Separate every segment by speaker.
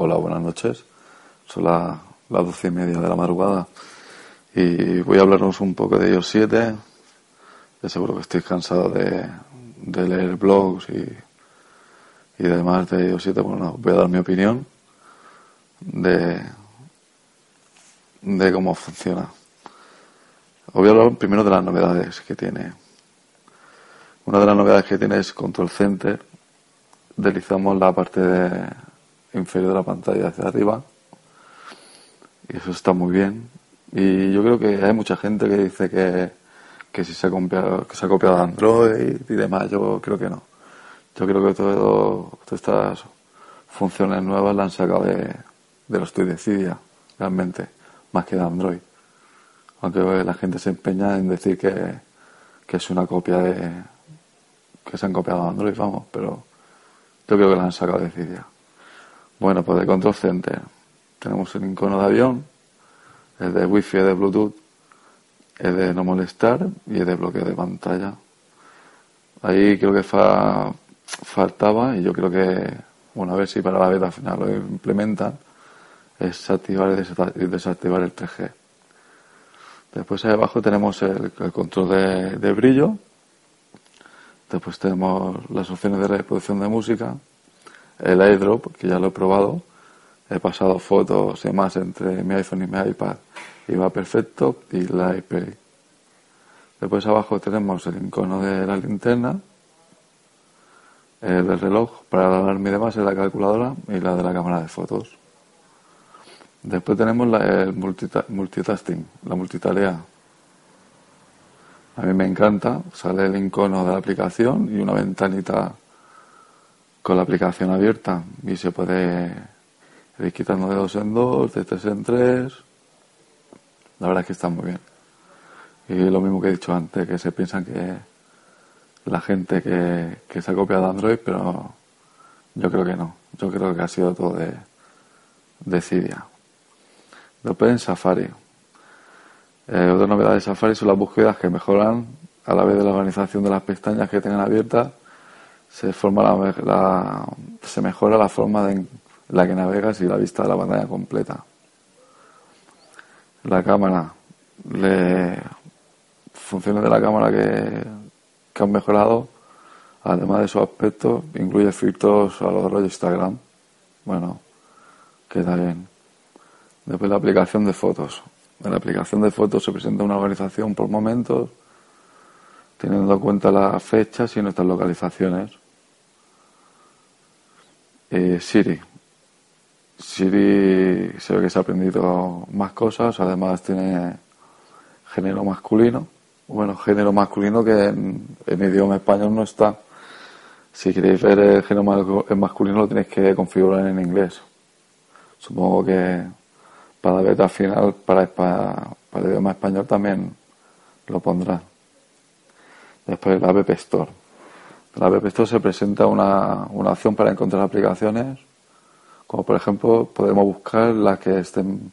Speaker 1: Hola, buenas noches. Son las la doce y media de la madrugada y voy a hablaros un poco de iOS 7. Ya seguro que estoy cansado de, de leer blogs y, y demás de iOS 7. Bueno, voy a dar mi opinión de, de cómo funciona. Os voy a hablar primero de las novedades que tiene. Una de las novedades que tiene es Control Center. Deslizamos la parte de, inferior de la pantalla hacia arriba. Y eso está muy bien. Y yo creo que hay mucha gente que dice que, que si se ha copiado, que se ha copiado Android y demás. Yo creo que no. Yo creo que todas estas funciones nuevas las han sacado de, de los de Cydia, realmente, más que de Android. Aunque la gente se empeña en decir que, que es una copia de. que se han copiado Android, vamos, pero yo creo que la han sacado de Cydia. Bueno, pues de Control Center tenemos el icono de avión, el de Wi-Fi, de Bluetooth, el de no molestar y el de bloqueo de pantalla. Ahí creo que fa, faltaba y yo creo que, bueno, a ver si para la beta final lo implementan, es activar y desactivar el 3G. Después ahí abajo tenemos el, control de, brillo. Después tenemos las opciones de reproducción de música. El airdrop, que ya lo he probado. He pasado fotos y demás entre mi iPhone y mi iPad y va perfecto. Y la iPad. Después abajo tenemos el icono de la linterna. El del reloj para la alarma y demás, la calculadora y la de la cámara de fotos. Después tenemos la, el multitasking, la multitarea. A mí me encanta, sale el icono de la aplicación y una ventanita con la aplicación abierta y se puede ir quitando de dos en dos, de tres en tres. La verdad es que está muy bien. Y lo mismo que he dicho antes, que se piensan que la gente que, se ha copiado de Android, pero yo creo que no. Yo creo que ha sido todo de, de Cydia. Después en Safari. Eh, otra novedad de Safari son las búsquedas que mejoran a la vez de la organización de las pestañas que tengan abiertas. Se, forma la, se mejora la forma en la que navegas y la vista de la pantalla completa. La cámara. Le, funciones de la cámara que, que han mejorado, además de su aspecto, incluye filtros a los rollos Instagram. Bueno, queda bien. Después la aplicación de fotos. En la aplicación de fotos se presenta una organización por momentos, teniendo en cuenta las fechas y nuestras localizaciones. Eh, Siri. Siri se ve que se ha aprendido más cosas, además tiene género masculino. Bueno, género masculino que en, idioma español no está. Si queréis ver el género masculino lo tenéis que configurar en inglés. Supongo que para la beta final, para, para, el idioma español también lo pondrá. Después la App Store. En la App Store se presenta una, una opción para encontrar aplicaciones, como por ejemplo podemos buscar las que estén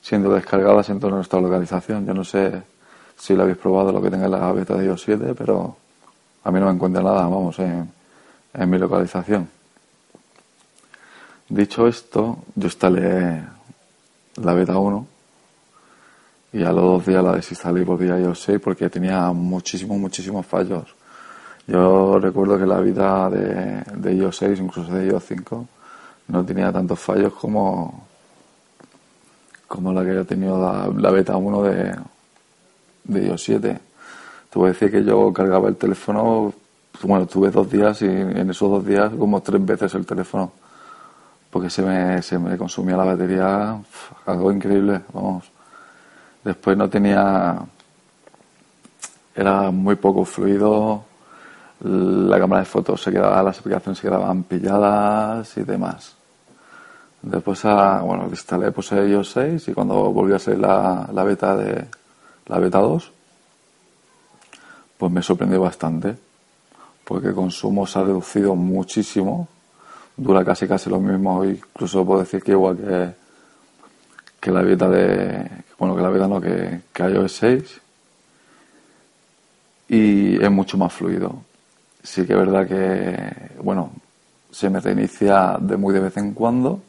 Speaker 1: siendo descargadas en toda nuestra localización. Yo no sé si lo habéis probado lo que tenga la beta de iOS 7, pero a mí no me encuentra nada, vamos, en, en mi localización. Dicho esto, yo instalé la beta 1 y a los dos días la desinstalé y volví a iOS 6 porque tenía muchísimos, muchísimos fallos. Yo recuerdo que la vida de, de iOS 6, incluso de iOS 5, no tenía tantos fallos como, como la que ha tenido la, beta 1 de, de iOS 7. Te voy a decir que yo cargaba el teléfono, bueno, tuve dos días y en esos dos días como tres veces el teléfono porque se me, se me consumía la batería, algo increíble, vamos. Después no tenía, era muy poco fluido, la cámara de fotos se quedaba, las aplicaciones se quedaban pilladas y demás. Después, a, bueno, instalé pues iOS 6 y cuando volvió a ser la, la beta de la beta 2, pues me sorprendió bastante, porque el consumo se ha reducido muchísimo, dura casi casi lo mismo, incluso puedo decir que igual que, que la beta de, bueno, que la beta no, que, que iOS 6, y es mucho más fluido. Sí que es verdad que, bueno, se me reinicia de muy de vez en cuando,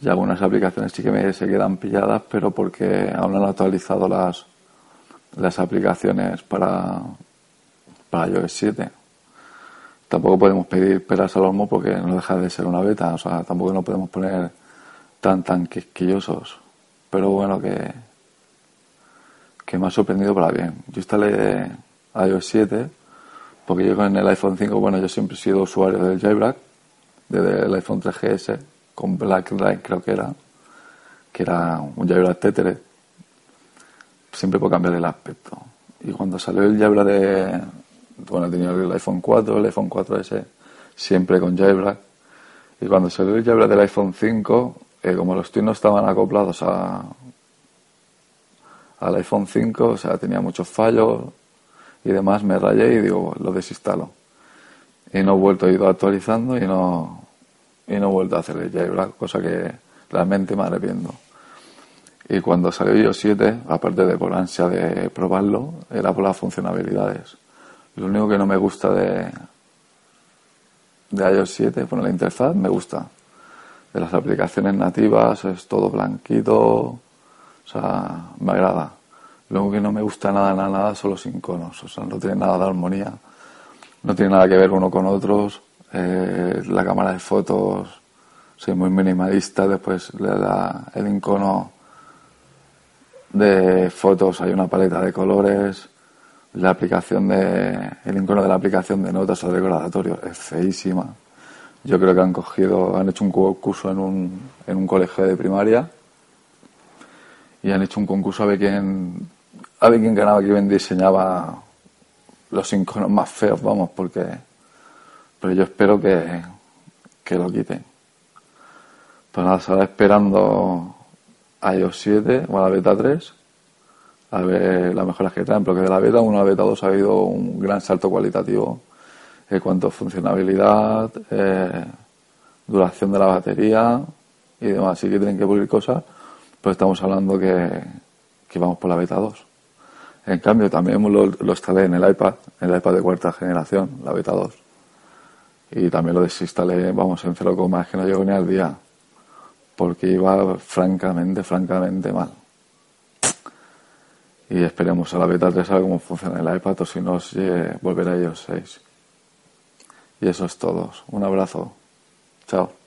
Speaker 1: y algunas aplicaciones sí que me se quedan pilladas, pero porque aún no han actualizado las, las aplicaciones para, para iOS 7. Tampoco podemos pedir peras al olmo porque no deja de ser una beta, o sea, tampoco nos podemos poner tan tan quisquillosos. Pero bueno, que, que me ha sorprendido para bien. Yo instalé iOS 7 porque yo con el iPhone 5, bueno, yo siempre he sido usuario del jailbreak, desde el iPhone 3GS, con Blacklight creo que era, que era un jailbreak Tether siempre puedo cambiar el aspecto. Y cuando salió el jailbreak de, bueno, tenido el iPhone 4, el iPhone 4S, siempre con jailbreak. Y cuando salió el jailbreak del iPhone 5, eh, como los no estaban acoplados a, al iPhone 5, o sea, tenía muchos fallos y demás, me rayé y digo, lo desinstalo. Y no he vuelto, he ido actualizando y no, y no he vuelto a hacer el jailbreak, cosa que realmente me arrepiento. Y cuando salió iOS 7, aparte de por ansia de probarlo, era por las funcionalidades. Lo único que no me gusta de, de iOS 7, bueno, la interfaz me gusta. De las aplicaciones nativas es todo blanquito, o sea, me agrada. Lo único que no me gusta nada, nada, nada son los iconos, o sea, no tiene nada de armonía, no tiene nada que ver uno con otros. Eh, la cámara de fotos, soy muy minimalista, después le da el icono de fotos hay una paleta de colores, la aplicación de, el icono de la aplicación de notas o recordatorio es feísima. Yo creo que han cogido, han hecho un concurso en un, en un colegio de primaria y han hecho un concurso a ver quién, a ver quién ganaba, quién diseñaba los iconos más feos, vamos, porque, pero yo espero que, que lo quiten. Pues nada, se esperando iOS 7 o a la beta 3 a ver las mejoras que traen, porque de la beta 1 a la beta 2 ha habido un gran salto cualitativo en cuanto a funcionalidad, eh, duración de la batería y demás. Sí que tienen que pulir cosas, pero estamos hablando que, que vamos por la beta 2. En cambio, también lo, instalé en el iPad, en el iPad de cuarta generación, la beta 2. Y también lo desinstalé, vamos, en 0, es que no llegó ni al día porque iba francamente, francamente mal. Y esperemos a la beta 3 a ver cómo funciona el iPad o si no, si, volverá a ellos 6. Y eso es todo. Un abrazo. Chao.